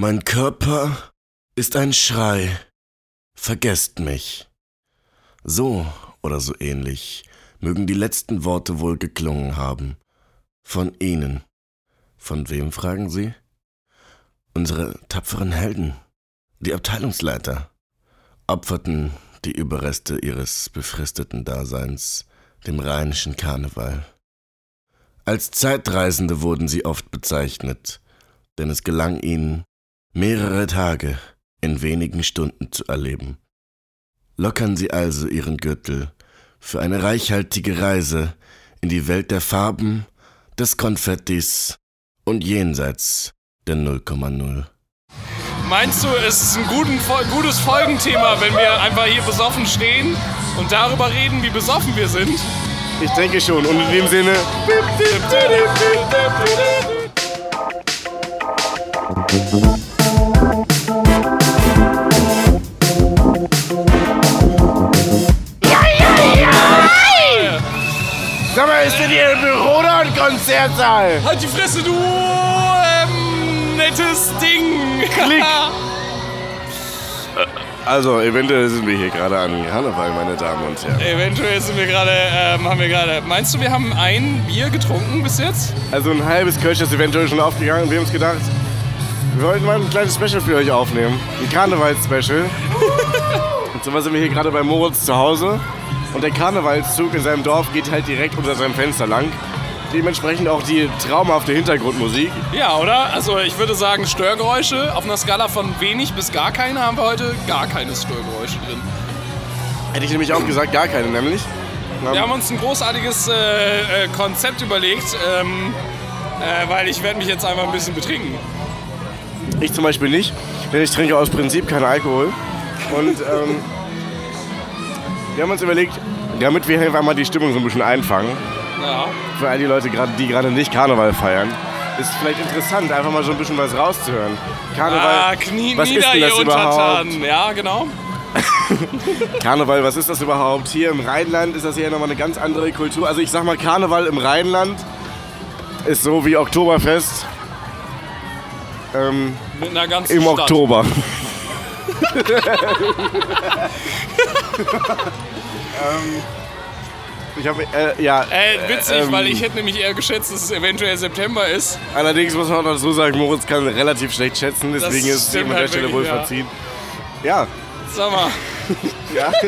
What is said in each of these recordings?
Mein Körper ist ein Schrei. Vergesst mich. So oder so ähnlich mögen die letzten Worte wohl geklungen haben. Von Ihnen. Von wem fragen Sie? Unsere tapferen Helden, die Abteilungsleiter, opferten die Überreste ihres befristeten Daseins dem rheinischen Karneval. Als Zeitreisende wurden sie oft bezeichnet, denn es gelang ihnen, mehrere Tage in wenigen Stunden zu erleben. Lockern Sie also Ihren Gürtel für eine reichhaltige Reise in die Welt der Farben, des Konfettis und jenseits der 0,0. Meinst du, es ist ein guten, gutes Folgenthema, wenn wir einfach hier besoffen stehen und darüber reden, wie besoffen wir sind? Ich denke schon. Und in dem Sinne. Sag Konzertsaal? Halt die Fresse, du ähm, nettes Ding! Klick! Also, eventuell sind wir hier gerade an Karneval, meine Damen und Herren. Eventuell sind wir gerade, ähm, haben wir gerade. Meinst du, wir haben ein Bier getrunken bis jetzt? Also ein halbes Kölsch ist eventuell schon aufgegangen. Wir haben uns gedacht, wir wollten mal ein kleines Special für euch aufnehmen. Ein Karnevals-Special. und so sind wir hier gerade bei Moritz zu Hause. Und der Karnevalszug in seinem Dorf geht halt direkt unter seinem Fenster lang. Dementsprechend auch die traumhafte Hintergrundmusik. Ja, oder? Also ich würde sagen, Störgeräusche auf einer Skala von wenig bis gar keine haben wir heute gar keine Störgeräusche drin. Hätte ich nämlich auch gesagt, gar keine nämlich. Wir haben uns ein großartiges äh, äh, Konzept überlegt, ähm, äh, weil ich werde mich jetzt einfach ein bisschen betrinken. Ich zum Beispiel nicht, denn ich trinke aus Prinzip keinen Alkohol. Und ähm, wir haben uns überlegt, damit wir einfach mal die Stimmung so ein bisschen einfangen, Ja. für all die Leute, die gerade nicht Karneval feiern, ist vielleicht interessant, einfach mal so ein bisschen was rauszuhören. Karneval, Ah, Knie was ist nieder, denn das überhaupt? Ja, genau. Karneval, was ist das überhaupt? Hier im Rheinland ist das ja nochmal eine ganz andere Kultur. Also ich sag mal, Karneval im Rheinland ist so wie Oktoberfest ähm, Mit einer ganzen im Stadt. Oktober. ähm, ich habe, äh, ja. Äh, witzig, ähm, weil ich hätte nämlich eher geschätzt, dass es eventuell September ist. Allerdings muss man auch dazu sagen, Moritz kann relativ schlecht schätzen, deswegen ist es ihm an der halt Stelle wohl ja. verziehen. Ja, Sag mal. ja.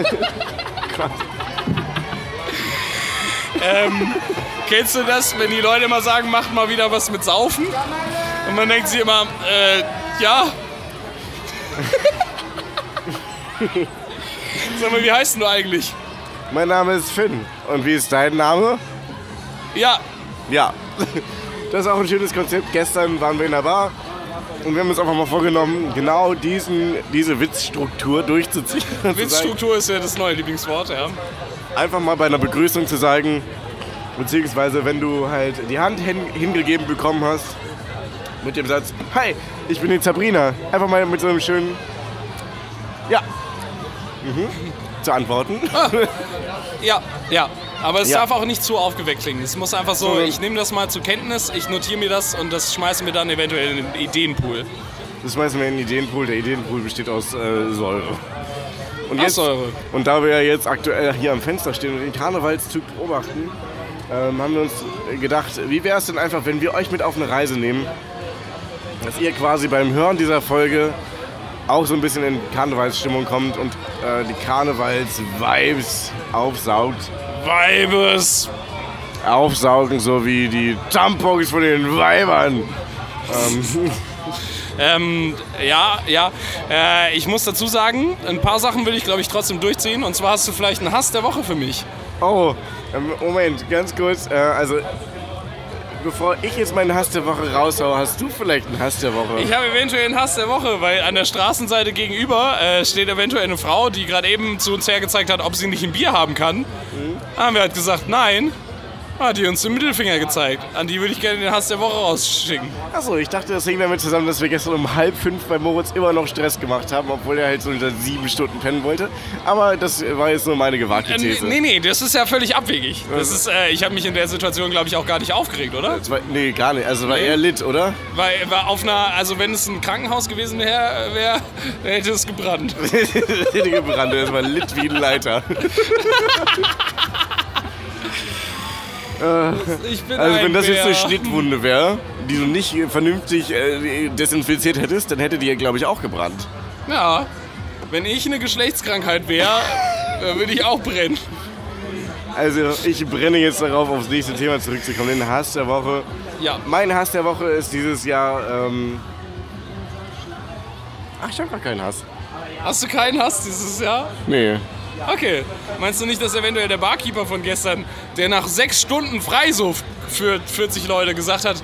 Ähm, kennst du das, wenn die Leute immer sagen, macht mal wieder was mit Saufen? Und man denkt sich immer, äh, ja. Sag mal, wie heißt denn du eigentlich? Mein Name ist Finn. Und wie ist dein Name? Ja, Ja. Das ist auch ein schönes Konzept. Gestern waren wir in der Bar und wir haben uns einfach mal vorgenommen, genau diesen, diese Witzstruktur durchzuziehen. Witzstruktur ist ja das neue Lieblingswort, ja. Einfach mal bei einer Begrüßung zu sagen, beziehungsweise wenn du halt die Hand hin, hingegeben bekommen hast, mit dem Satz, Hi, ich bin die Sabrina. Einfach mal mit so einem schönen Ja. Mhm. Zu antworten. Ja, ja. Aber es Ja. darf auch nicht zu aufgeweckt klingen. Es muss einfach so, ich nehme das mal zur Kenntnis, ich notiere mir das und das schmeißen wir dann eventuell in den Ideenpool. Das schmeißen wir in den Ideenpool. Der Ideenpool besteht aus äh, Säure. Und Ach, Säure. Und da wir ja jetzt aktuell hier am Fenster stehen und den Karnevalszug beobachten, ähm, haben wir uns gedacht, wie wäre es denn einfach, wenn wir euch mit auf eine Reise nehmen, dass ihr quasi beim Hören dieser Folge auch so ein bisschen in Karnevalsstimmung kommt und äh, die Karnevals-Vibes aufsaugt. Weibes! Aufsaugen, so wie die Tampons von den Weibern. Ähm, Ähm, ja, ja. Äh, ich muss dazu sagen, ein paar Sachen will ich, glaube ich, trotzdem durchziehen. Und zwar hast du vielleicht einen Hass der Woche für mich. Oh, ähm, Moment, ganz kurz. Äh, also, bevor ich jetzt meinen Hass der Woche raushaue, hast du vielleicht einen Hass der Woche? Ich habe eventuell einen Hass der Woche, weil an der Straßenseite gegenüber äh, steht eventuell eine Frau, die gerade eben zu uns hergezeigt hat, ob sie nicht ein Bier haben kann. Haben wir halt gesagt, nein. Hat die uns den Mittelfinger gezeigt. An die würde ich gerne den Hass der Woche rausschicken. Achso, ich dachte, das hing damit zusammen, dass wir gestern um halb fünf bei Moritz immer noch Stress gemacht haben, obwohl er halt so unter sieben Stunden pennen wollte. Aber das war jetzt nur meine gewagte Äh, These. nee, nee, das ist ja völlig abwegig. Das ist, äh, ich habe mich in der Situation, glaube ich, auch gar nicht aufgeregt, oder? Das war, nee, gar nicht. Also war Nee. eher lit, oder? Weil, weil auf einer, also wenn es ein Krankenhaus gewesen wäre, wär, hätte es gebrannt. Richtige Brande, das war lit wie ein Leiter. Bin Also wenn das jetzt eine. Schnittwunde wäre, die du nicht vernünftig äh, desinfiziert hättest, dann hätte die ja, glaube ich, auch gebrannt. Ja, wenn ich eine Geschlechtskrankheit wäre, äh, würde ich auch brennen. Also ich brenne jetzt darauf, aufs nächste Thema zurückzukommen. Den Hass der Woche. Ja. Mein Hass der Woche ist dieses Jahr... Ähm Ach, ich habe gar keinen Hass. Hast du keinen Hass dieses Jahr? Nee. Okay. Meinst du nicht, dass eventuell der Barkeeper von gestern, der nach sechs Stunden Freisuff für 40 Leute gesagt hat,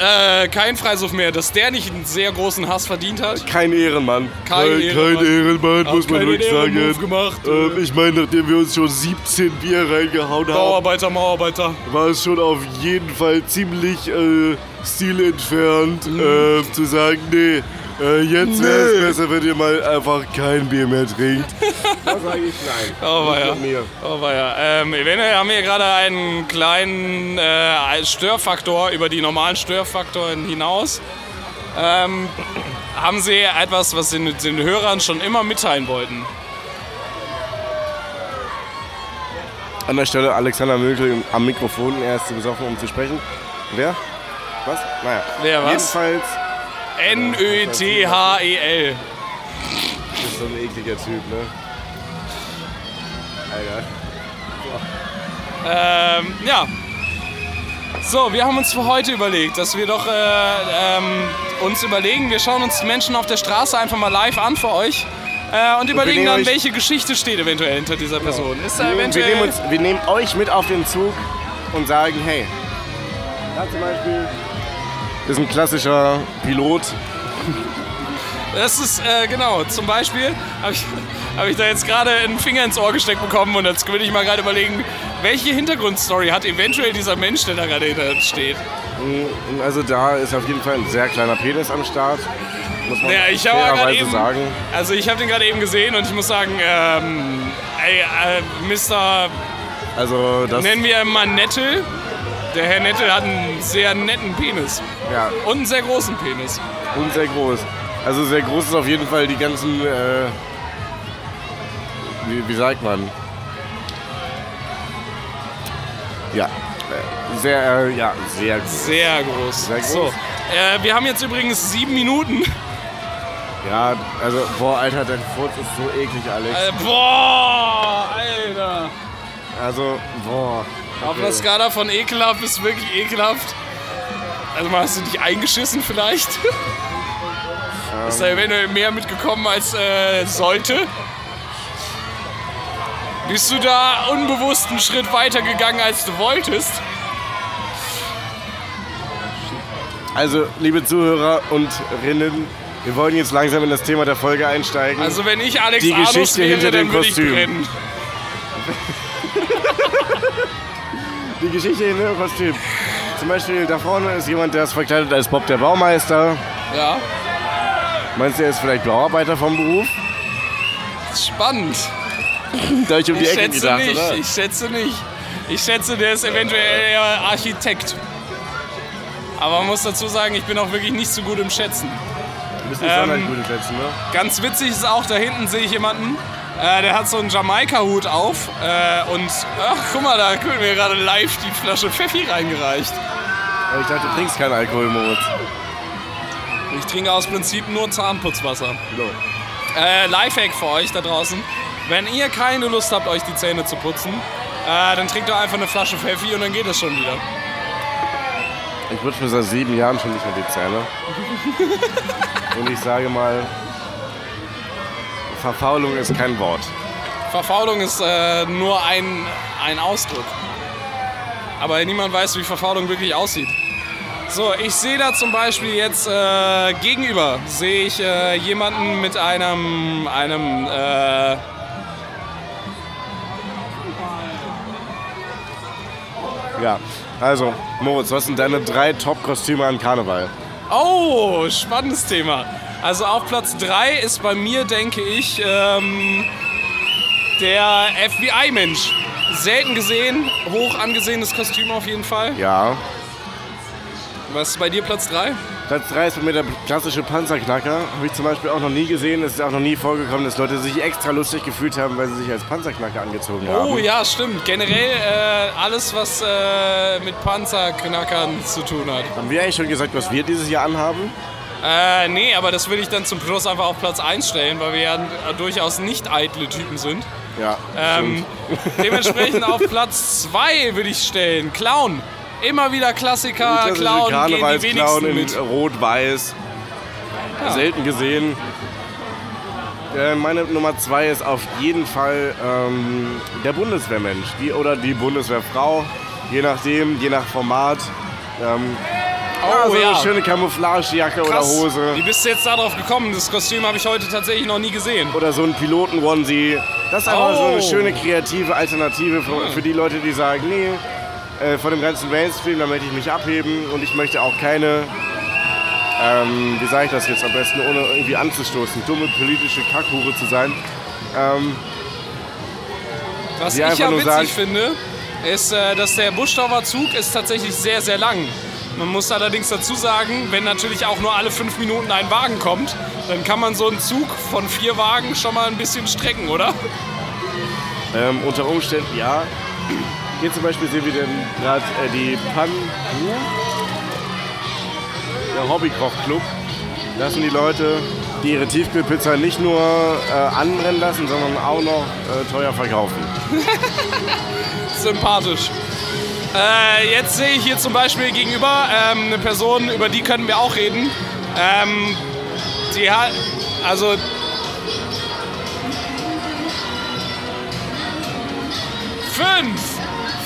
äh, kein Freisuff mehr, dass der nicht einen sehr großen Hass verdient hat? Kein Ehrenmann. Kein Ehrenmann. Kein Ehrenmann, muss man wirklich sagen. Gemacht. Ähm, ich meine, nachdem wir uns schon 17 Bier reingehauen haben, Bauarbeiter, Mauarbeiter. war es schon auf jeden Fall ziemlich äh, stilentfernt, Mhm. äh, zu sagen, nee, äh, jetzt wäre es besser, wenn ihr mal einfach kein Bier mehr trinkt. da sage ich nein. Oh, mir. Oh, ja. Ähm, eventuell haben wir gerade einen kleinen äh, Störfaktor über die normalen Störfaktoren hinaus. Ähm, haben Sie etwas, was Sie den Hörern schon immer mitteilen wollten? An der Stelle Alexander Mökel am Mikrofon, er ist zu besoffen, um zu sprechen. Wer? Was? Naja. Wer was? Jedenfalls N-Ö-T-H-E-L. ist so ein ekliger Typ, ne? Alter. Ähm, ja. So, wir haben uns für heute überlegt, dass wir doch äh, ähm, uns überlegen, wir schauen uns die Menschen auf der Straße einfach mal live an für euch äh, und überlegen nehmen dann, welche Geschichte steht eventuell hinter dieser Person. Ist da Wir, wir, eventuell... nehmen uns, wir nehmen euch mit auf den Zug und sagen, hey, da zum Beispiel ist ein klassischer Pilot. Das ist, äh, genau, zum Beispiel habe ich, hab ich da jetzt gerade einen Finger ins Ohr gesteckt bekommen und jetzt will ich mal gerade überlegen, welche Hintergrundstory hat eventuell dieser Mensch, der da gerade hinter uns steht. Also da ist auf jeden Fall ein sehr kleiner Penis am Start. Muss man Ja, ich eben, sagen. also ich habe den gerade eben gesehen und ich muss sagen, ähm, ey, äh, Mr. Also das, Nennen wir mal Nettel. Der Herr Nettel hat einen sehr netten Penis ja, und einen sehr großen Penis. und sehr groß. Also sehr groß ist auf jeden Fall die ganzen, äh, wie, wie sagt man? Ja, äh, sehr, äh, ja, sehr groß. Sehr groß. Sehr groß. So, äh, wir haben jetzt übrigens sieben Minuten. Ja, also, boah, Alter, dein Furz ist so eklig, Alex. Äh, boah, Alter. Also, boah. Auf einer Skala von ekelhaft bis wirklich ekelhaft. Also mal, hast du dich eingeschissen vielleicht? Ist da eventuell mehr mitgekommen als äh, sollte? Bist du da unbewusst einen Schritt weiter gegangen, als du wolltest? Also, liebe Zuhörer und Rinnen, wir wollen jetzt langsam in das Thema der Folge einsteigen. Also wenn ich Alex Die Arnus Geschichte wäre, hinter dann dem würde ich Kostüm. brennen. Die Geschichte in dem Kostüm. Zum Beispiel da vorne ist jemand, der ist verkleidet als Bob der Baumeister. Ja, Meinst du, er ist vielleicht Bauarbeiter vom Beruf? spannend. Da ich um die Ich Ecke schätze gedacht, nicht, oder? ich schätze nicht. Ich schätze, der ist eventuell eher Architekt. Aber man muss dazu sagen, ich bin auch wirklich nicht so gut im Schätzen. Du bist nicht Ähm, gut im Schätzen, ne? Ganz witzig ist auch, da hinten sehe ich jemanden, äh, der hat so einen Jamaika-Hut auf äh, und ach, guck mal, da wird mir gerade live die Flasche Pfeffi reingereicht. Aber ich dachte, du trinkst keinen Alkohol, Moritz. Ich trinke aus Prinzip nur Zahnputzwasser. So. Äh, Lifehack für euch da draußen. Wenn ihr keine Lust habt, euch die Zähne zu putzen, äh, dann trinkt doch einfach eine Flasche Pfeffi und dann geht es schon wieder. Ich putze mir seit sieben Jahren schon nicht mehr die Zähne. Und ich sage mal, Verfaulung ist kein Wort. Verfaulung ist äh, nur ein, ein Ausdruck. Aber niemand weiß, wie Verfaulung wirklich aussieht. So, ich sehe da zum Beispiel jetzt äh, gegenüber sehe ich äh, jemanden mit einem einem äh, Ja, also, Moritz, was sind deine drei Top-Kostüme an Karneval? Oh, spannendes Thema. Also auf Platz 3 ist bei mir, denke ich, ähm, der FBI-Mensch. Selten gesehen, hoch angesehenes Kostüm auf jeden Fall. Ja. Was ist bei dir Platz 3? Platz 3 ist bei mir der klassische Panzerknacker. Habe ich zum Beispiel auch noch nie gesehen. Es ist auch noch nie vorgekommen, dass Leute sich extra lustig gefühlt haben, weil sie sich als Panzerknacker angezogen haben. Oh ja, stimmt. Generell äh, alles, was äh, mit Panzerknackern zu tun hat. Haben wir eigentlich schon gesagt, was wir dieses Jahr anhaben? Äh, nee, aber das würde ich dann zum Schluss einfach auf Platz 1 stellen, weil wir ja durchaus nicht eitle Typen sind. Ja. Ähm, dementsprechend auf Platz 2 würde ich stellen. Clown. Immer wieder Klassiker, Clown, gehen die Karnevalsclown wenigsten in mit. Rot-Weiß. Selten gesehen. Äh, meine Nummer 2 ist auf jeden Fall ähm, der Bundeswehrmensch. Die, oder die Bundeswehrfrau. Je nachdem, je nach Format. Ähm, Oh so ja, eine schöne Camouflagejacke oder. Hose. Wie bist du jetzt darauf gekommen? Das Kostüm habe ich heute tatsächlich noch nie gesehen. Oder so ein Piloten-Onesie. Das ist einfach so eine Oh. schöne kreative Alternative für, für die Leute, die sagen, nee, äh, von dem ganzen Mainstream, da möchte ich mich abheben und ich möchte auch keine, ähm, wie sage ich das jetzt am besten, ohne irgendwie anzustoßen, dumme politische Kackhure zu sein. Ähm, Was ich ja witzig sagen- finde, ist, äh, dass der Buschdorfer Zug ist tatsächlich sehr, sehr lang. Man muss allerdings dazu sagen, wenn natürlich auch nur alle fünf Minuten ein Wagen kommt, dann kann man so einen Zug von vier Wagen schon mal ein bisschen strecken, oder? ähm, unter Umständen, ja. Hier zum Beispiel sehen wir denn gerade äh, die Pan... Der Hobbykochclub. Das sind die Leute, die ihre Tiefkühlpizza nicht nur äh, anbrennen lassen, sondern auch noch äh, teuer verkaufen. Sympathisch. Äh, jetzt sehe ich hier zum Beispiel gegenüber ähm, eine Person, über die können wir auch reden. Ähm, die hat, also fünf,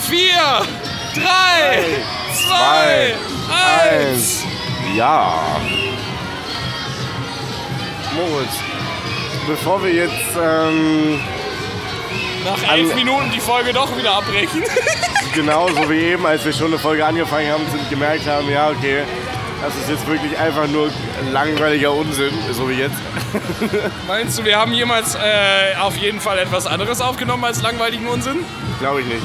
vier, drei, zwei, eins. Ja. Moritz, bevor wir jetzt ähm, Nach elf Minuten die Folge doch wieder abbrechen. genauso wie eben, als wir schon eine Folge angefangen haben, sind gemerkt haben, ja okay, das ist jetzt wirklich einfach nur langweiliger Unsinn, so wie jetzt. Meinst du, wir haben jemals äh, auf jeden Fall etwas anderes aufgenommen als langweiligen Unsinn? Glaube ich nicht.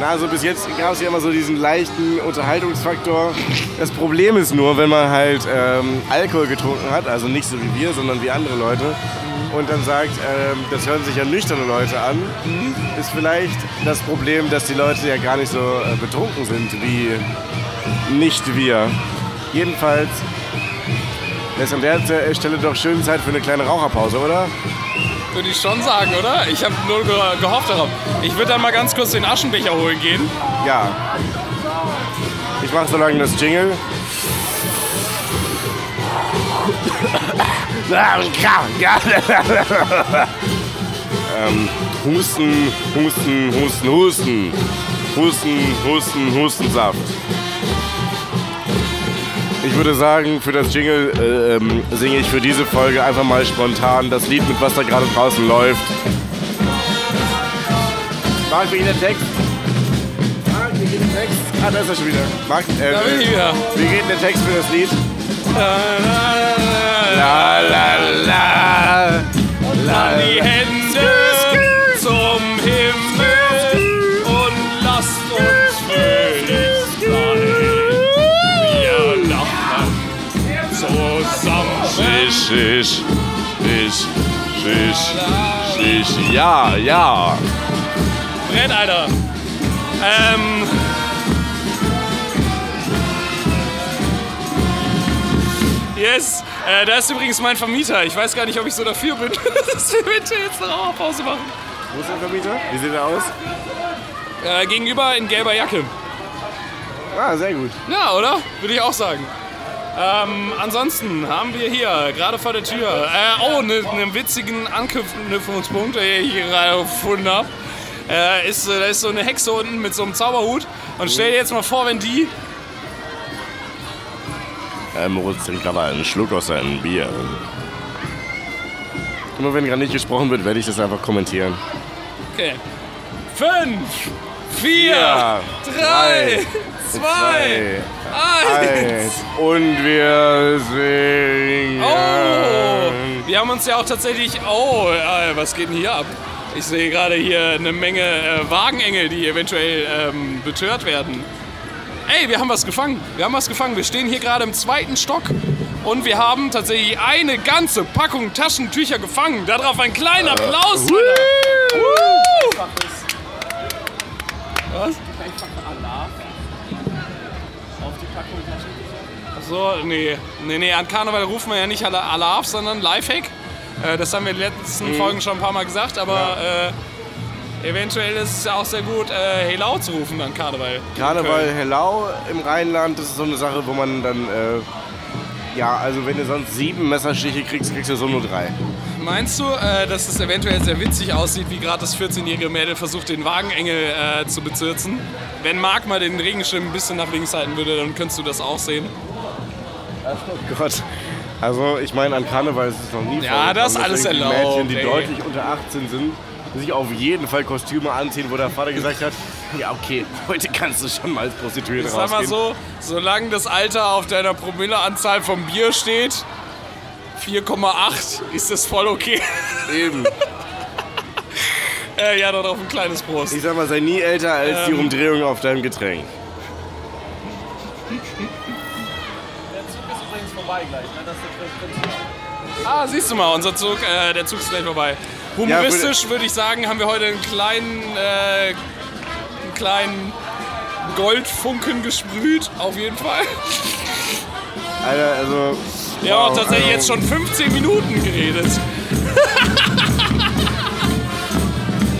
Na, also bis jetzt gab es ja immer so diesen leichten Unterhaltungsfaktor. Das Problem ist nur, wenn man halt ähm, Alkohol getrunken hat, also nicht so wie wir, sondern wie andere Leute, und dann sagt, ähm, das hören sich ja nüchterne Leute an, ist vielleicht das Problem, dass die Leute ja gar nicht so äh, betrunken sind wie nicht wir. Jedenfalls ist an der Stelle doch schön Zeit für eine kleine Raucherpause, oder? Würde ich schon sagen, oder? Ich habe nur ge gehofft darauf. Ich würde dann mal ganz kurz den Aschenbecher holen gehen. Ja. Ich mache so lange das Jingle. ähm, Husten, Husten, Husten, Husten. Husten, Husten, Hustensaft. Ich würde sagen, für das Jingle äh, ähm, singe ich für diese Folge einfach mal spontan das Lied mit, was da gerade draußen läuft. Marc, wie geht der Text? Marc, wie geht der Text? Ah, da ist er schon wieder. Marc, äh, Da bin ich wieder. wie geht der Text für das Lied? La, La la la. la Die Hände zum Schisch, schisch, schisch, schisch. Ja, ja. Brett, Alter. Ähm. Yes, äh, da ist übrigens mein Vermieter. Ich weiß gar nicht, ob ich so dafür bin, dass wir bitte jetzt eine Raucherpause machen. Wo ist der Vermieter? Wie sieht er aus? Äh, gegenüber in gelber Jacke. Ah, sehr gut. Ja, oder? Würde ich auch sagen. Ähm, ansonsten haben wir hier gerade vor der Tür, äh, oh, einen ne witzigen Anknüpfungspunkt, den ich hier gerade gefunden habe. Äh, ist, da ist so eine Hexe unten mit so einem Zauberhut. Und stell dir jetzt mal vor, wenn die Äh, Moritz trinkt gerade einen Schluck aus seinem Bier. Immer wenn gerade nicht gesprochen wird, werde ich das einfach kommentieren. Okay. Fünf, vier, drei, zwei, eins. Eins. Und wir singen. Oh, wir haben uns ja auch tatsächlich. Oh, äh, was geht denn hier ab? Ich sehe gerade hier eine Menge äh, Wagenengel, die eventuell ähm, betört werden. Ey, wir haben was gefangen. Wir haben was gefangen. Wir stehen hier gerade im zweiten Stock und wir haben tatsächlich eine ganze Packung Taschentücher gefangen. Darauf ein kleiner Applaus. Leute. Woo! So, nee. Nee, nee, an Karneval rufen wir ja nicht Ala- Alarv, sondern Lifehack. Äh, das haben wir in den letzten Folgen schon ein paar Mal gesagt, aber äh, eventuell ist es ja auch sehr gut, äh, Hey Lau zu rufen an Karneval. Karneval Köln. Hellau im Rheinland, das ist so eine Sache, wo man dann. Äh, ja, also wenn du sonst sieben Messerstiche kriegst, kriegst du so nur drei. Meinst du, äh, dass es eventuell sehr witzig aussieht, wie gerade das 14-jährige Mädel versucht, den Wagenengel äh, zu bezirzen? Wenn Marc mal den Regenschirm ein bisschen nach links halten würde, dann könntest du das auch sehen. Oh Gott. Also ich meine, an Karneval ist es noch nie Ja, das ist dass alles erlaubt, Mädchen, die ey. deutlich unter 18 sind, sich auf jeden Fall Kostüme anziehen, wo der Vater gesagt hat, ja okay, heute kannst du schon mal als Prostituierte Ich sag mal rausgehen. so, solange das Alter auf deiner Promilleanzahl vom Bier steht, 4,8, ist das voll okay. Eben. äh, ja, darauf ein kleines Prost. Ich sag mal, sei nie älter als die Ähm. Umdrehung auf deinem Getränk. Ah, siehst du mal, unser Zug, äh, der Zug ist gleich vorbei. Humoristisch würde ich sagen, haben wir heute einen kleinen, äh, einen kleinen Goldfunken gesprüht, auf jeden Fall. Alter, also. Wir haben auch tatsächlich also, jetzt schon 15 Minuten geredet.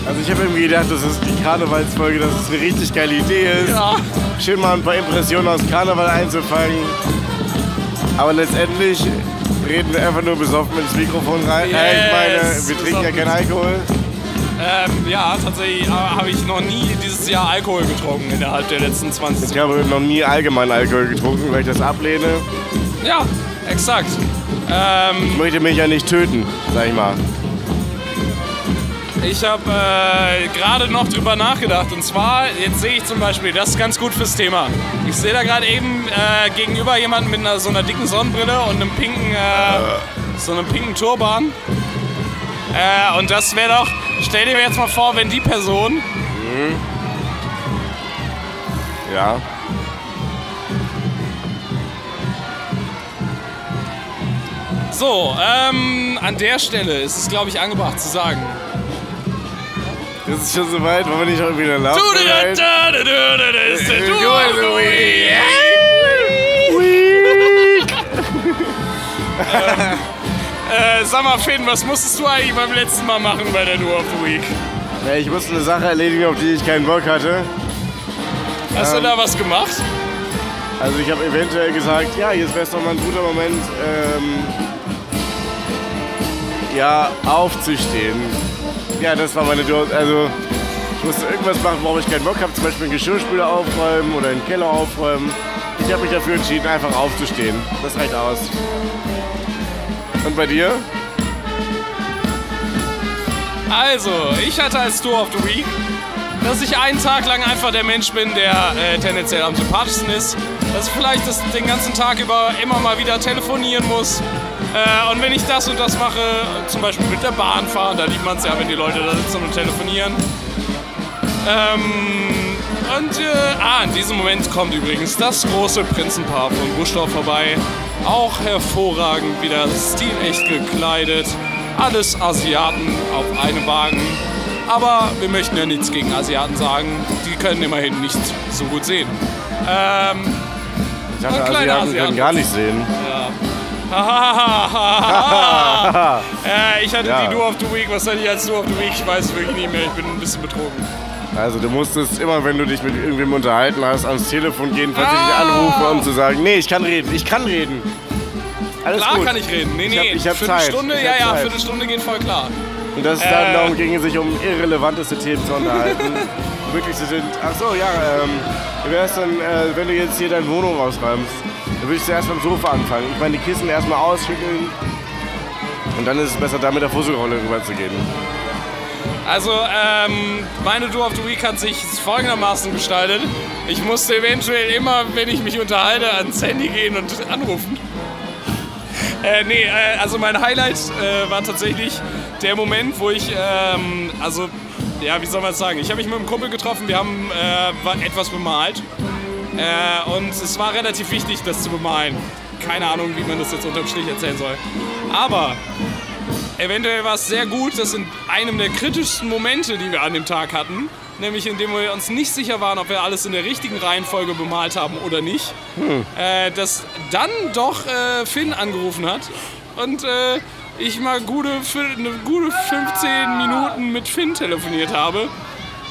Also ich habe irgendwie gedacht, das ist die Karnevalsfolge, dass es eine richtig geile Idee ist. Ja. Schön mal ein paar Impressionen aus Karneval einzufangen. Aber letztendlich reden wir einfach nur besoffen ins Mikrofon rein. Yes, Äh, ich meine, wir trinken ja keinen Alkohol. Ähm, ja, tatsächlich äh, habe ich noch nie dieses Jahr Alkohol getrunken innerhalb der letzten 20 Ich habe noch nie allgemein Alkohol getrunken, weil ich das ablehne. Ja, exakt. Ähm, Ich möchte mich ja nicht töten, sag ich mal. Ich habe äh, gerade noch drüber nachgedacht. Und zwar, jetzt sehe ich zum Beispiel, das ist ganz gut fürs Thema. Ich sehe da gerade eben äh, gegenüber jemanden mit einer, so einer dicken Sonnenbrille und einem pinken, äh, so einem pinken Turban. Äh, und das wäre doch, stell dir jetzt mal vor, wenn die Person Ja. So, ähm, an der Stelle ist es, glaube ich, angebracht zu sagen. Das ist schon soweit, wollen wir nicht irgendwie eine Lauf Du, du, du, du, du, du, du, ist der Äh. Äh, sag mal, Finn, was musstest du eigentlich beim letzten Mal machen bei der Du of the Week? Ja, ich musste eine Sache erledigen, auf die ich keinen Bock hatte. Hast Ähm. du da was gemacht? Also ich habe eventuell gesagt, ja, jetzt wäre es doch mal ein guter Moment, ähm, ja, aufzustehen. Ja, das war meine Dur Also ich musste irgendwas machen, worauf ich keinen Bock habe, zum Beispiel einen Geschirrspüler aufräumen oder einen Keller aufräumen. Ich habe mich dafür entschieden, einfach aufzustehen. Das reicht aus. Und bei dir? Also, ich hatte als Tour of the Week, dass ich einen Tag lang einfach der Mensch bin, der äh, tendenziell am sympathischsten ist. Dass ich vielleicht das, den ganzen Tag über immer mal wieder telefonieren muss. Äh, und wenn ich das und das mache, zum Beispiel mit der Bahn fahren, da liebt man es ja, wenn die Leute da sitzen und telefonieren. Ähm, und äh, ah, in diesem Moment kommt übrigens das große Prinzenpaar von Buschdorf vorbei. Auch hervorragend wieder stilecht gekleidet. Alles Asiaten auf einem Wagen. Aber wir möchten ja nichts gegen Asiaten sagen. Die können immerhin nicht so gut sehen. Ähm, Ich dachte, kleiner Asiaten können Asiaten. gar nicht sehen. äh, ich hatte Ja. die Duo of the Week. Was hatte ich als Duo of the Week? Ich weiß es wirklich nicht mehr. Ich bin ein bisschen betrogen. Also du musstest immer, wenn du dich mit irgendwem unterhalten hast, ans Telefon gehen, falls ich dich Ah. anrufe, um zu sagen, nee, ich kann reden, ich kann reden. Alles Klar gut. kann ich reden. Nee, Ich hab- nee. ich hab Zeit. Ich ja, ja, Zeit. Viertelstunde geht voll klar. Und dass es Äh. dann darum ging, sich um irrelevanteste Themen zu unterhalten. Wirklich so sind, ach so, ja, ähm, wie wär's denn, äh, wenn du jetzt hier deine Wohnung rausräumst? Dann würde ich zuerst beim Sofa anfangen. Ich meine, die Kissen erstmal ausschütteln. Und dann ist es besser, da mit der Fusselrolle rüber zu gehen. Also, ähm, meine Duo of the Week hat sich folgendermaßen gestaltet. Ich musste eventuell immer, wenn ich mich unterhalte, ans Handy gehen und anrufen. Äh, nee, äh, also mein Highlight äh, war tatsächlich der Moment, wo ich, ähm, also, ja, wie soll man es sagen? Ich habe mich mit einem Kumpel getroffen, wir haben äh, etwas bemalt. Äh, und es war relativ wichtig, das zu bemalen. Keine Ahnung, wie man das jetzt unterm Strich erzählen soll. Aber eventuell war es sehr gut, dass in einem der kritischsten Momente, die wir an dem Tag hatten, nämlich indem wir uns nicht sicher waren, ob wir alles in der richtigen Reihenfolge bemalt haben oder nicht, äh, dass dann doch äh, Finn angerufen hat und äh, ich mal gute, eine gute 15 Minuten mit Finn telefoniert habe.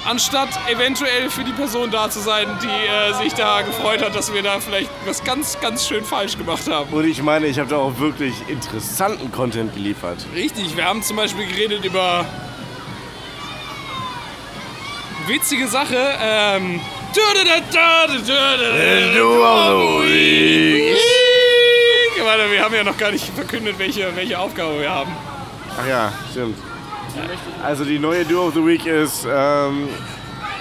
Anstatt eventuell für die Person da zu sein, die äh, sich da gefreut hat, dass wir da vielleicht was ganz, ganz schön falsch gemacht haben. Und ich meine, ich habe da auch wirklich interessanten Content geliefert. Richtig, wir haben zum Beispiel geredet über witzige Sache. Ähm, Warte, wir haben ja noch gar nicht verkündet, welche, welche Aufgabe wir haben. Ach ja, stimmt. Also die neue Duo of the Week ist, ähm,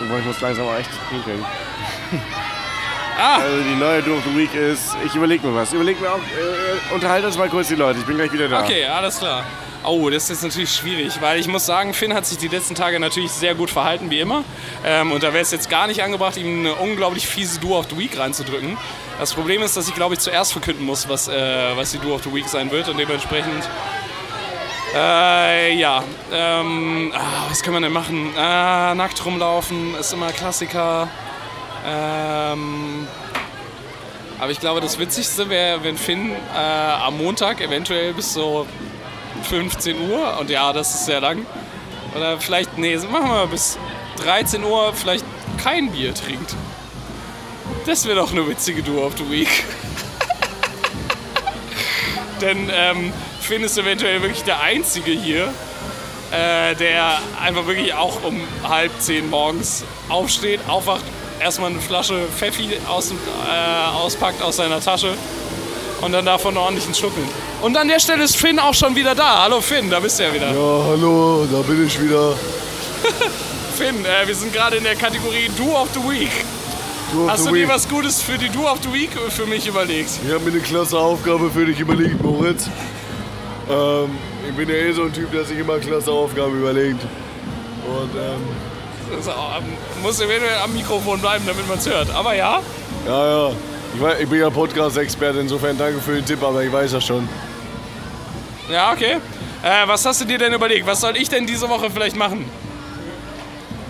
boah, ich muss langsam mal echt pinkeln. Ah. Also die neue Duo of the Week ist, ich überlege mir was. Überleg mir auch, äh, unterhalte uns mal kurz die Leute. Ich bin gleich wieder da. Okay, alles klar. Oh, das ist natürlich schwierig, weil ich muss sagen, Finn hat sich die letzten Tage natürlich sehr gut verhalten, wie immer. Ähm, und da wäre es jetzt gar nicht angebracht, ihm eine unglaublich fiese Duo of the Week reinzudrücken. Das Problem ist, dass ich, glaube ich, zuerst verkünden muss, was, äh, was die Duo of the Week sein wird. Und dementsprechend, äh, ja, ähm, ah, was kann man denn machen? Ah, nackt rumlaufen ist immer Klassiker. Ähm, aber ich glaube, das Witzigste wäre, wenn Finn äh, am Montag eventuell bis so 15 Uhr, und ja, das ist sehr lang, oder vielleicht, nee, machen wir mal bis 13 Uhr vielleicht kein Bier trinkt. Das wäre doch eine witzige Duo of the Week. Denn ähm, Finn ist eventuell wirklich der Einzige hier, äh, der einfach wirklich auch um halb zehn morgens aufsteht, aufwacht, erstmal eine Flasche Pfeffi aus, äh, auspackt aus seiner Tasche und dann davon ordentlichen Schluck nimmt. Und an der Stelle ist Finn auch schon wieder da. Hallo Finn, da bist du ja wieder. Ja, hallo, da bin ich wieder. Finn, äh, wir sind gerade in der Kategorie Duo of the Week. Du Hast the du dir Week. was Gutes für die Duo of the Week für mich überlegt? Ich habe mir eine klasse Aufgabe für dich überlegt, Moritz. Ähm, ich bin ja eh so ein Typ, der sich immer klasse Aufgaben überlegt. Und ähm, Das ähm, muss eventuell am Mikrofon bleiben, damit man es hört. Aber ja, ja, ja. Ich, ich bin ja Podcast-Experte, insofern danke für den Tipp, aber ich weiß das schon. ja, okay. Äh, was hast du dir denn überlegt? Was soll ich denn diese Woche vielleicht machen?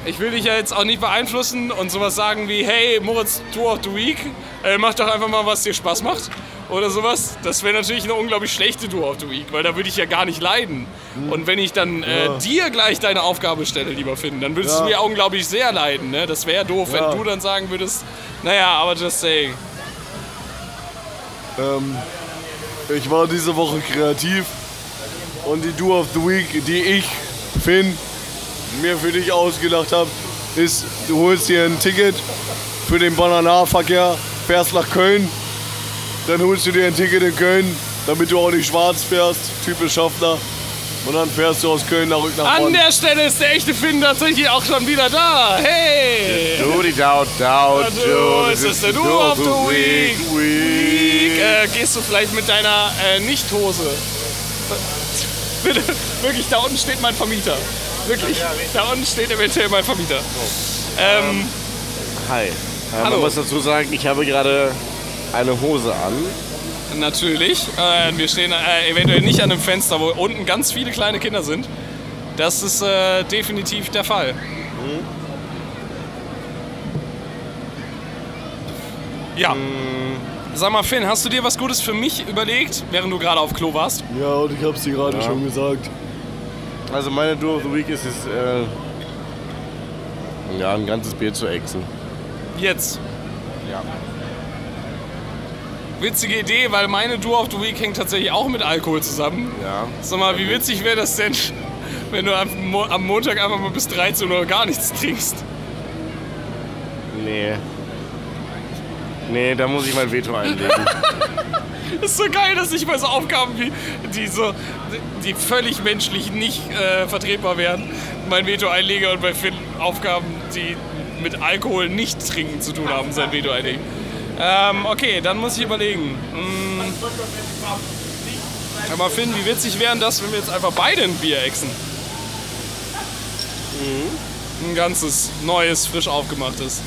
Ich will dich ja jetzt auch nicht beeinflussen und sowas sagen wie, hey, Moritz, Tour of the Week, äh, mach doch einfach mal, was dir Spaß macht. Oder sowas. Das wäre natürlich eine unglaublich schlechte Tour of the Week, weil da würde ich ja gar nicht leiden. Und wenn ich dann äh, Ja. dir gleich deine Aufgabe stelle, lieber Finn, dann würdest Ja. du mir unglaublich sehr leiden. Ne? Das wäre doof, Ja. wenn du dann sagen würdest, naja, aber just saying. Ähm, ich war diese Woche kreativ und die Do of the Week, die ich, Finn, mir für dich ausgedacht habe, ist, du holst dir ein Ticket für den Bananarverkehr, fährst nach Köln, dann holst du dir ein Ticket in Köln, damit du auch nicht schwarz fährst, typisch Schaffner, und dann fährst du aus Köln nach nach An Bonn. der Stelle ist der echte Finn tatsächlich auch schon wieder da. Hey! Du, die Daut, Daut, Also, es ist der Duo of the Week. Week. Äh, gehst du vielleicht mit deiner äh, Nichthose? Bitte, wirklich, da unten steht mein Vermieter. Wirklich, da unten steht eventuell mein Vermieter. Ähm, Hi. Äh, Hallo. Man muss dazu sagen, ich habe gerade eine Hose an. natürlich, äh, wir stehen äh, eventuell nicht an einem Fenster, wo unten ganz viele kleine Kinder sind. Das ist äh, definitiv der Fall. Ja. Sag mal, Finn, hast du dir was Gutes für mich überlegt, während du gerade auf Klo warst? Ja, und ich hab's dir gerade Ja. schon gesagt. Also meine Duo of the Week ist es, äh, ja, ein ganzes Bier zu exen. Jetzt. Ja. Witzige Idee, weil meine Duo of the Week hängt tatsächlich auch mit Alkohol zusammen. Ja. Sag mal, wie witzig wäre das denn, wenn du am, Mo am Montag einfach mal bis 13 Uhr gar nichts trinkst? Nee. Nee, da muss ich mein Veto einlegen. ist so geil, dass ich bei so Aufgaben wie die so, die völlig menschlich nicht äh, vertretbar wären, mein Veto einlege und bei Finn Aufgaben, die mit Alkohol nicht trinken zu tun haben, sein Veto einlegen. Ähm, okay, dann muss ich überlegen. Hm. Aber Finn, wie witzig wären das, wenn wir jetzt einfach beide ein Bier exen? Ein ganzes, neues, frisch aufgemachtes.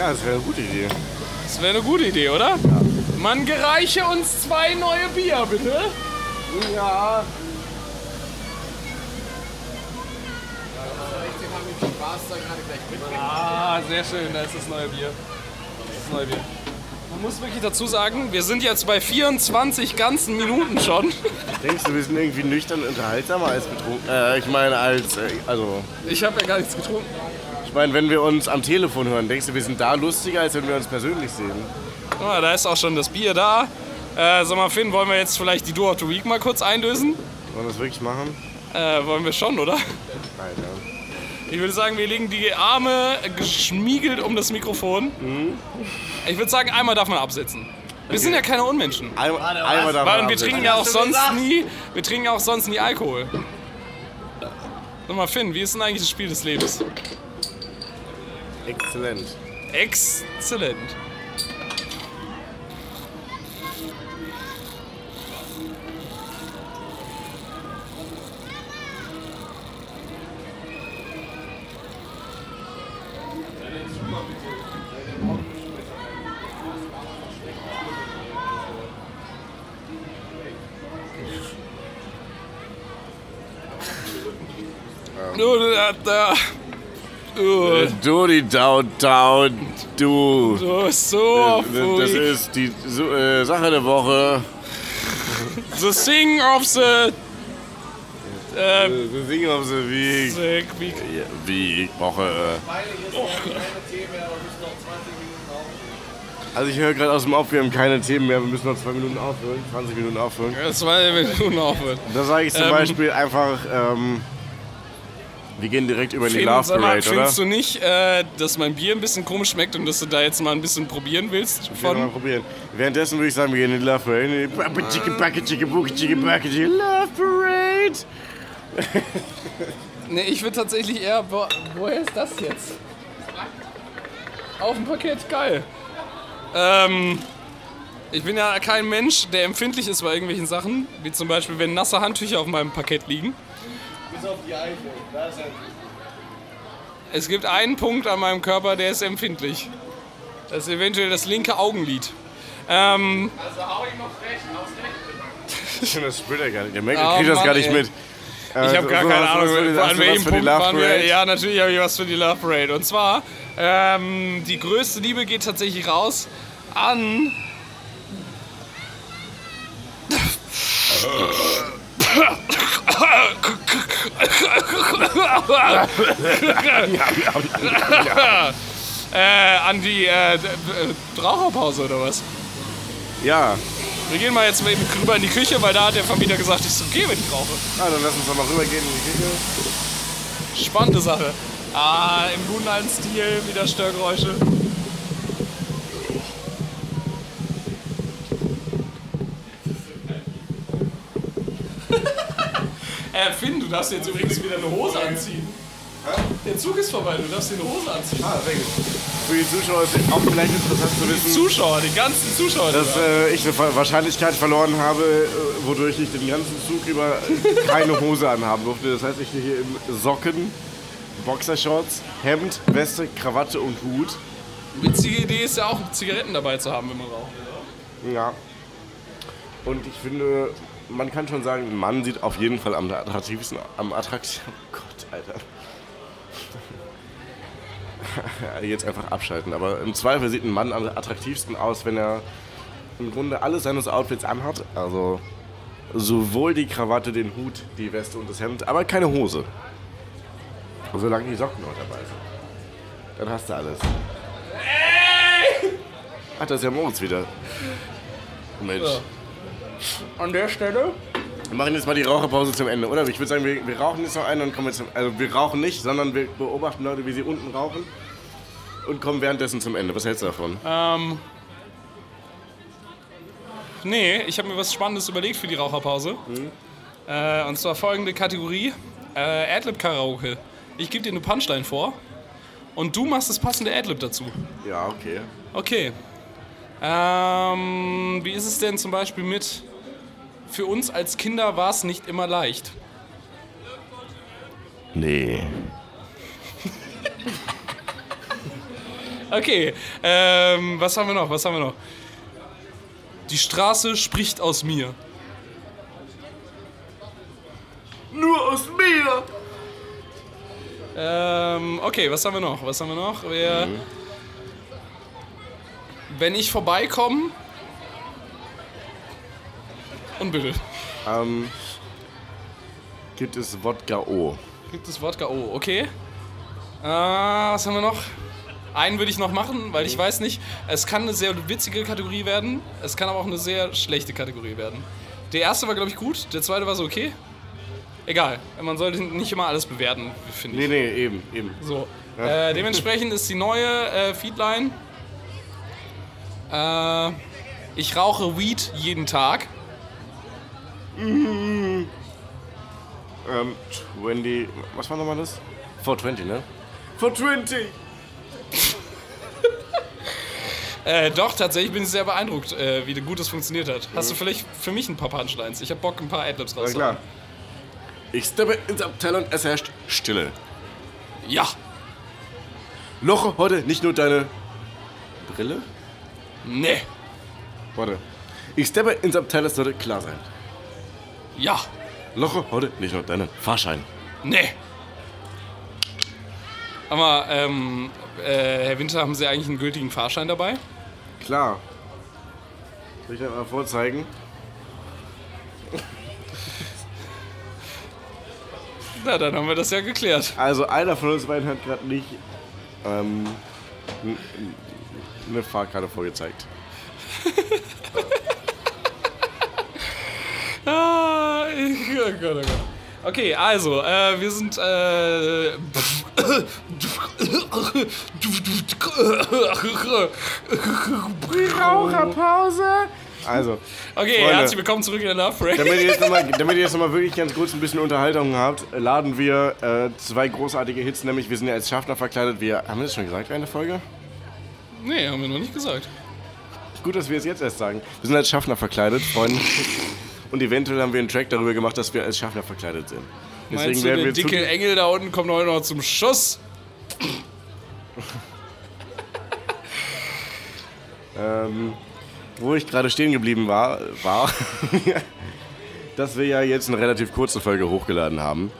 Ja, das wäre eine gute Idee. Das wäre eine gute Idee, oder? Man gereiche uns zwei neue Bier, bitte. Ja. Ah, sehr schön, da ist das neue Bier. Das neue Bier. Man muss wirklich dazu sagen, wir sind jetzt bei 24 ganzen Minuten schon. Denkst du, wir sind irgendwie nüchtern unterhaltsamer als betrunken? Äh, ich meine, als. Äh, also. Ich habe ja gar nichts getrunken. Ich meine, wenn wir uns am Telefon hören, denkst du, wir sind da lustiger, als wenn wir uns persönlich sehen? Ah, da ist auch schon das Bier da. Äh, sag mal, Finn, wollen wir jetzt vielleicht die Duo of the Week mal kurz einlösen? Wollen wir das wirklich machen? Äh, wollen wir schon, oder? Alter. Ich würde sagen, wir legen die Arme geschmiegelt um das Mikrofon. Ich würde sagen, einmal darf man absetzen. Wir sind ja keine Unmenschen. Einmal, einmal darf Weil man wir absetzen. trinken ja auch sonst nie, wir trinken ja auch sonst nie Alkohol. Sag mal, Finn, wie ist denn eigentlich das Spiel des Lebens? Exzellent. Exzellent. Du, da, da. Du, Du, die Downtown, du. du bist so Das ist die äh, Sache der Woche. The Sing of the. Äh, Wir singen auf the Week. the Week. Wie Woche. Also ich höre gerade aus dem Off, wir haben keine Themen mehr, wir müssen noch zwei Minuten aufhören, 20 Minuten aufhören. Zwei Minuten aufhören. Da sage ich zum Ähm. Beispiel einfach, ähm, wir gehen direkt über in die Love sag mal, Parade, oder? findest du nicht, äh, dass mein Bier ein bisschen komisch schmeckt und dass du da jetzt mal ein bisschen probieren willst? Wir mal Von probieren. Währenddessen würde ich sagen, wir gehen in die Love Parade. Chicka Love Parade. nee, ich würde tatsächlich eher. Wo, woher ist das jetzt? Auf dem Paket, geil. Ähm, ich bin ja kein Mensch, der empfindlich ist bei irgendwelchen Sachen, wie zum Beispiel, wenn nasse Handtücher auf meinem Paket liegen. Bis auf die Eichel. Da ist er. Es gibt einen Punkt an meinem Körper, der ist empfindlich. Das ist eventuell das linke Augenlid. Ähm, Das spürt er gar nicht. Der Merkel Oh kriegt das Mann, gar nicht ey. mit. Ich habe gar keine Ahnung, an welchem für die Punkt Love waren wir. Parade? Ja, natürlich habe ich was für die Love Parade. Und zwar, ähm, die größte Liebe geht tatsächlich raus an... äh, an die äh, Raucherpause oder was? Ja, Wir gehen mal jetzt mal eben rüber in die Küche, weil da hat der Vermieter gesagt, ist okay, wenn ich rauche. ah, dann lass uns doch mal rübergehen in die Küche. Spannende Sache. Ah, im guten alten Stil, wieder Störgeräusche. Äh, Finn, du darfst jetzt übrigens wieder eine Hose anziehen. Der Zug ist vorbei, du darfst dir eine Hose anziehen. Ah, sehr gut. Für die Zuschauer ist auch vielleicht interessant zu wissen, Zuschauer, die ganzen Zuschauer. die dass da- äh, ich eine Wahrscheinlichkeit verloren habe, äh, wodurch ich den ganzen Zug über keine Hose anhaben durfte. Das heißt, ich stehe hier in Socken, Boxershorts, Hemd, Weste, Krawatte und Hut. Witzige Idee ist ja auch, Zigaretten dabei zu haben, wenn man raucht. Ja. Und ich finde, man kann schon sagen, ein Mann sieht auf jeden Fall am attraktivsten, am attraktivsten. Oh Gott, Alter. Jetzt einfach abschalten. Aber im Zweifel sieht ein Mann am attraktivsten aus, wenn er im Grunde alle seines Outfits anhat. Also sowohl die Krawatte, den Hut, die Weste und das Hemd, aber keine Hose. Solange die Socken noch dabei sind. Dann hast du alles. Ach, das ist ja Moritz wieder. Mensch. An der Stelle Wir machen jetzt mal die Raucherpause zum Ende, oder? Ich würde sagen, wir, wir rauchen jetzt noch einen und kommen jetzt zum. Also, wir rauchen nicht, sondern wir beobachten Leute, wie sie unten rauchen. und kommen währenddessen zum Ende. Was hältst du davon? Ähm. Nee, ich habe mir was Spannendes überlegt für die Raucherpause. Äh, und zwar folgende Kategorie: äh, Adlib Karaoke. Ich gebe dir eine Punchline vor und du machst das passende Adlib dazu. Ja, okay. Okay. Ähm, wie ist es denn zum Beispiel mit für uns als Kinder war es nicht immer leicht? Nee. Okay, ähm, was haben wir noch? Was haben wir noch? Die Straße spricht aus mir. Nur aus mir! Ähm, okay, was haben wir noch? Was haben wir noch? Wir, Wenn ich vorbeikomme. Und bitte. Ähm, gibt es Wodka O? Gibt es Wodka? Oh, okay. Äh, was haben wir noch? Einen würde ich noch machen, weil ich weiß nicht, es kann eine sehr witzige Kategorie werden, es kann aber auch eine sehr schlechte Kategorie werden. Der erste war, glaube ich, gut, der zweite war so okay. Egal, man sollte nicht immer alles bewerten, finde ich. Nee, nee, eben, eben. So. Äh, dementsprechend ist die neue äh, Feedline. Äh, ich rauche Weed jeden Tag. Ähm, 20, was war nochmal das? 420, ne? 420! Äh, doch, tatsächlich bin ich sehr beeindruckt, äh, wie gut das funktioniert hat. Hast du vielleicht für mich ein paar Punchlines? Ich hab Bock, ein paar Adlibs Na rauszuhauen. klar. Ich steppe ins Abteil und es herrscht Stille. Ja. Loche heute nicht nur deine Brille? Nee. Warte. Ich steppe ins Abteil, es sollte klar sein. Ja. Loche heute nicht nur deinen Fahrschein. Nee. Aber, ähm, äh, Herr Winter, haben Sie eigentlich einen gültigen Fahrschein dabei? Klar. Soll ich dir mal vorzeigen? Na, dann haben wir das ja geklärt. Also einer von uns beiden hat gerade nicht ähm, eine Fahrkarte vorgezeigt. Ah, ich, oh Gott, oh Gott. Okay, also, äh, wir sind, äh, Also, Okay, Freunde. herzlich willkommen zurück in der Love damit ihr jetzt nochmal damit ihr jetzt noch mal wirklich ganz kurz ein bisschen Unterhaltung habt, laden wir äh, zwei großartige Hits, nämlich wir sind ja als Schaffner verkleidet. Wir haben wir das schon gesagt während der Folge? Nee, haben wir noch nicht gesagt. Gut, dass wir es jetzt erst sagen. Wir sind als Schaffner verkleidet, Freunde. Und eventuell haben wir einen Track darüber gemacht, dass wir als Schaffner verkleidet sind. Meinst du, werden wir dicke Engel da unten kommt heute noch zum Schuss? Ähm, wo ich gerade stehen geblieben war, war, dass wir ja jetzt eine relativ kurze Folge hochgeladen haben.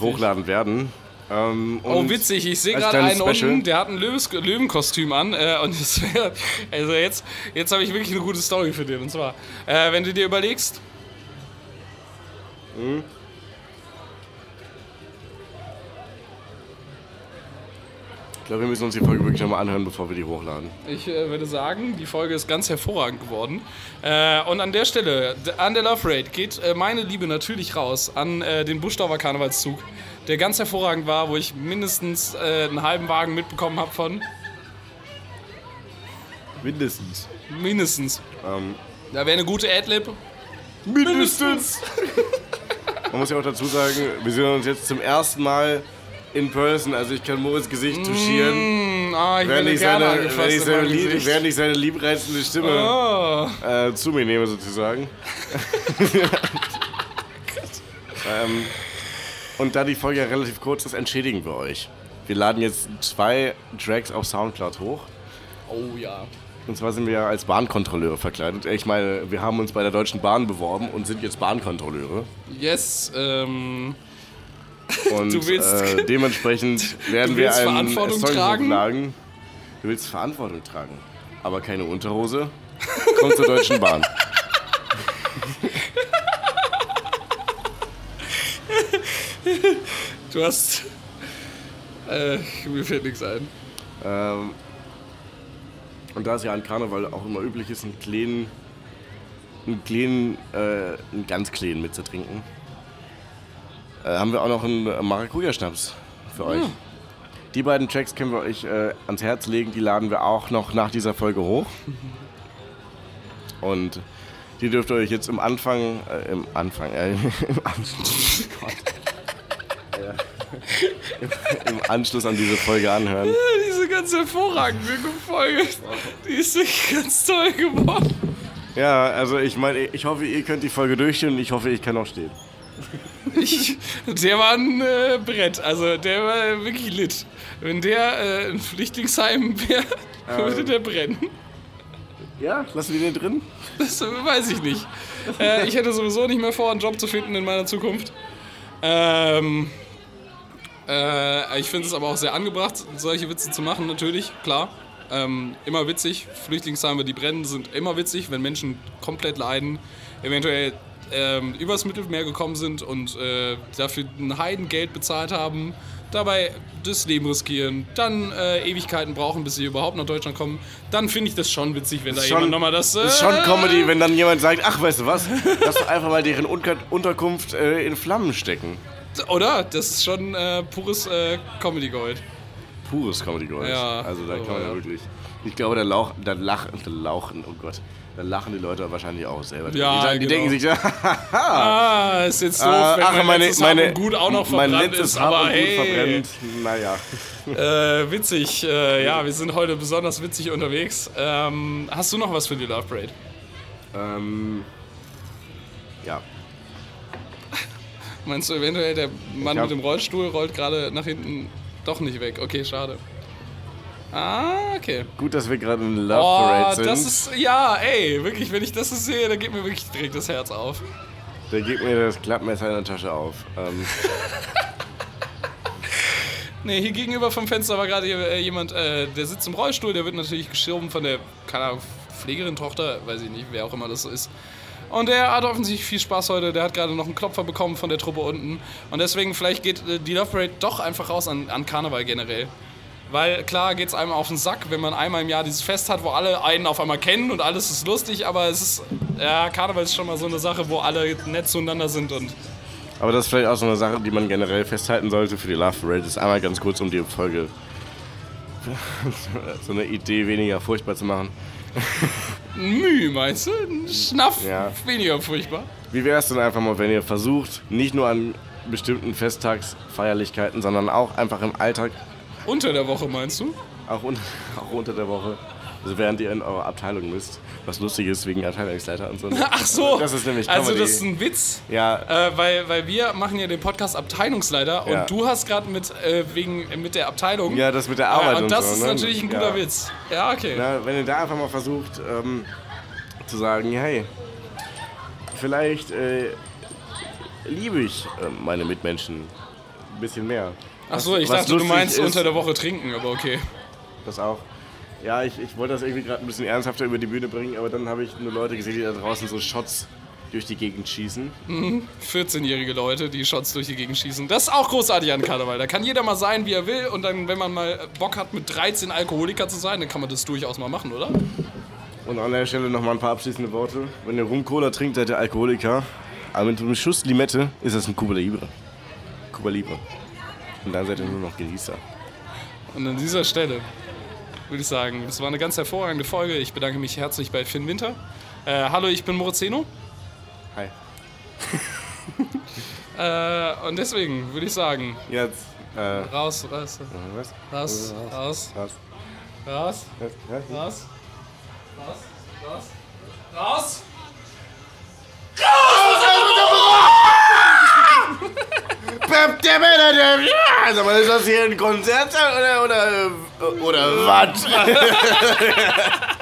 Hochladen werden. Ähm, Oh, witzig, ich sehe gerade einen Special- unten, der hat ein Löwes Löwenkostüm an. Äh, und wär, also jetzt, jetzt habe ich wirklich eine gute Story für den. Und zwar, äh, wenn du dir überlegst, Ich glaube, wir müssen uns die Folge wirklich nochmal anhören, bevor wir die hochladen. Ich äh, würde sagen, die Folge ist ganz hervorragend geworden. Äh, und an der Stelle, an der Love Rate, geht äh, meine Liebe natürlich raus an äh, den Buschdorfer Karnevalszug, der ganz hervorragend war, wo ich mindestens äh, einen halben Wagen mitbekommen habe von. Mindestens. Mindestens. Ähm, Da wäre eine gute Adlib. mindestens! Man muss ja auch dazu sagen, wir sehen uns jetzt zum ersten Mal in person. Also ich kann Moritz Gesicht touchieren. Hm, ah, ich Während ich, seine, während, ich in seine Gesicht. während ich seine liebreizende Stimme Oh. äh, zu mir nehme, sozusagen. ähm, und da die Folge ja relativ kurz ist, entschädigen wir euch. Wir laden jetzt zwei Tracks auf Soundcloud hoch. oh ja. Und zwar sind wir ja als Bahnkontrolleure verkleidet. Ich meine, wir haben uns bei der Deutschen Bahn beworben und sind jetzt Bahnkontrolleure. Yes, ähm. Und Du willst- äh, dementsprechend werden wir einen Verantwortung Song tragen? hochladen. Du willst Verantwortung tragen, aber keine Unterhose. Komm zur Deutschen Bahn. Du hast. Äh, mir fällt nichts ein. Ähm, und da es ja an Karneval auch immer üblich ist, einen kleinen, einen kleinen, äh, einen ganz kleinen mitzutrinken, äh, haben wir auch noch einen Maracuja-Schnaps für euch. Die beiden Tracks können wir euch äh, ans Herz legen. Die laden wir auch noch nach dieser Folge hoch. Und die dürft ihr euch jetzt im Anfang, äh, im Anfang, äh, im Anschluss, Gott. Ja. Im, Im Anschluss an diese Folge anhören. Diese ganz hervorragende Folge, die ist wirklich ganz toll geworden. Ja, also ich meine, ich hoffe, ihr könnt die Folge durchstehen und ich hoffe, ich kann auch stehen. Ich, der war ein äh, Brett, also der war wirklich lit. Wenn der äh, ein Flüchtlingsheim wäre, würde der brennen. Ja, lassen wir den drin? Das weiß ich nicht. Äh, ich hätte sowieso nicht mehr vor, einen Job zu finden in meiner Zukunft. Ähm, äh, ich finde es aber auch sehr angebracht, solche Witze zu machen, natürlich, klar. Ähm, immer witzig. Flüchtlingsheime, die brennen, sind immer witzig, wenn Menschen komplett leiden, eventuell ähm, übers Mittelmeer gekommen sind und äh, dafür ein Heidengeld bezahlt haben, dabei das Leben riskieren, dann äh, Ewigkeiten brauchen, bis sie überhaupt nach Deutschland kommen, dann finde ich das schon witzig, wenn da Schon- jemand nochmal das. Äh, Das ist schon Comedy, wenn dann jemand sagt, ach, weißt du was, lass doch einfach mal deren Unter Unterkunft äh, in Flammen stecken. Oder? Das ist schon äh, pures äh, Comedy-Gold. Pures Comedy Gold. Ja, Also da kann man ja ja. wirklich. Ich glaube, da, lauch, da, lachen, da lauchen, oh Gott, da lachen die Leute wahrscheinlich auch selber. Ja, die, die genau. denken sich, ja, Ah, ist jetzt doof, äh, wenn ach, mein meine, letztes Hab meine, und Gut auch noch mein verbrannt letztes ist, Hab aber hey, verbrennt. Naja. äh, witzig. Äh, ja, wir sind heute besonders witzig unterwegs. Ähm, hast du noch was für die Love Parade? Ähm, ja. Meinst du eventuell, der Mann mit dem Rollstuhl rollt gerade nach hinten doch nicht weg? Okay, schade. Ah, okay. Gut, dass wir gerade in Love Oh, Parade sind. das ist, ja, ey, wirklich, wenn ich das so sehe, da geht mir wirklich direkt das Herz auf. da gibt mir das Klappmesser in der Tasche auf. Ähm, Nee, hier gegenüber vom Fenster war gerade äh, jemand, äh, der sitzt im Rollstuhl, der wird natürlich geschoben von der, keine Ahnung, Pflegerin, Tochter, weiß ich nicht, wer auch immer das so ist. Und der hat offensichtlich viel Spaß heute, der hat gerade noch einen Klopfer bekommen von der Truppe unten. Und deswegen, vielleicht geht äh, die Love Parade doch einfach raus an, an Karneval generell. Weil klar geht's einem auf den Sack, wenn man einmal im Jahr dieses Fest hat, wo alle einen auf einmal kennen und alles ist lustig, aber es ist, ja, Karneval ist schon mal so eine Sache, wo alle nett zueinander sind und aber das ist vielleicht auch so eine Sache, die man generell festhalten sollte für die Love Parade. Ist einmal ganz kurz, um die Folge so eine Idee weniger furchtbar zu machen. Müh, meinst du? Ein Schnaff, Ja. weniger furchtbar. Wie wäre es denn einfach mal, wenn ihr versucht, nicht nur an bestimmten Festtagsfeierlichkeiten, sondern auch einfach im Alltag, Unter der Woche meinst du? auch, un auch unter der Woche, also während ihr in eurer Abteilung müsst, was lustig ist wegen Abteilungsleiter und so. Ach so. Das ist nämlich Also Comedy. das ist ein Witz. Ja, Äh, weil, weil wir machen ja den Podcast Abteilungsleiter Ja. und du hast gerade mit, äh, wegen, mit der Abteilung. ja, das mit der Arbeit äh, und, und das so. ist ne? natürlich ein guter ja. Witz. Ja, okay. Na, wenn ihr da einfach mal versucht ähm, zu sagen, hey, vielleicht äh, liebe ich äh, meine Mitmenschen ein bisschen mehr. Ach so, ich was dachte, du meinst ist- unter der Woche trinken, aber okay. Das auch. Ja, ich, ich wollte das irgendwie gerade ein bisschen ernsthafter über die Bühne bringen, aber dann habe ich nur Leute gesehen, die da draußen so Shots durch die Gegend schießen. 14-jährige Leute, die Shots durch die Gegend schießen. Das ist auch großartig an Karneval. Da kann jeder mal sein, wie er will. Und dann, wenn man mal Bock hat, mit 13 Alkoholiker zu sein, dann kann man das durchaus mal machen, oder? Und an der Stelle nochmal ein paar abschließende Worte. Wenn ihr Rum-Cola trinkt, seid ihr Alkoholiker. Aber mit einem Schuss Limette ist das ein Cuba Libre. Cuba Libre. Und dann seid ihr nur noch Genießer. Und an dieser Stelle würde ich sagen, das war eine ganz hervorragende Folge. Ich bedanke mich herzlich bei Finn Winter. Äh, hallo, ich bin Morozeno. Hi. Äh, und deswegen würde ich sagen, Jetzt, äh, raus, raus, was? raus, raus, Was? raus, Was? Was? raus, raus, raus, raus. Sag mal, ist das hier ein Konzert oder, oder, oder was?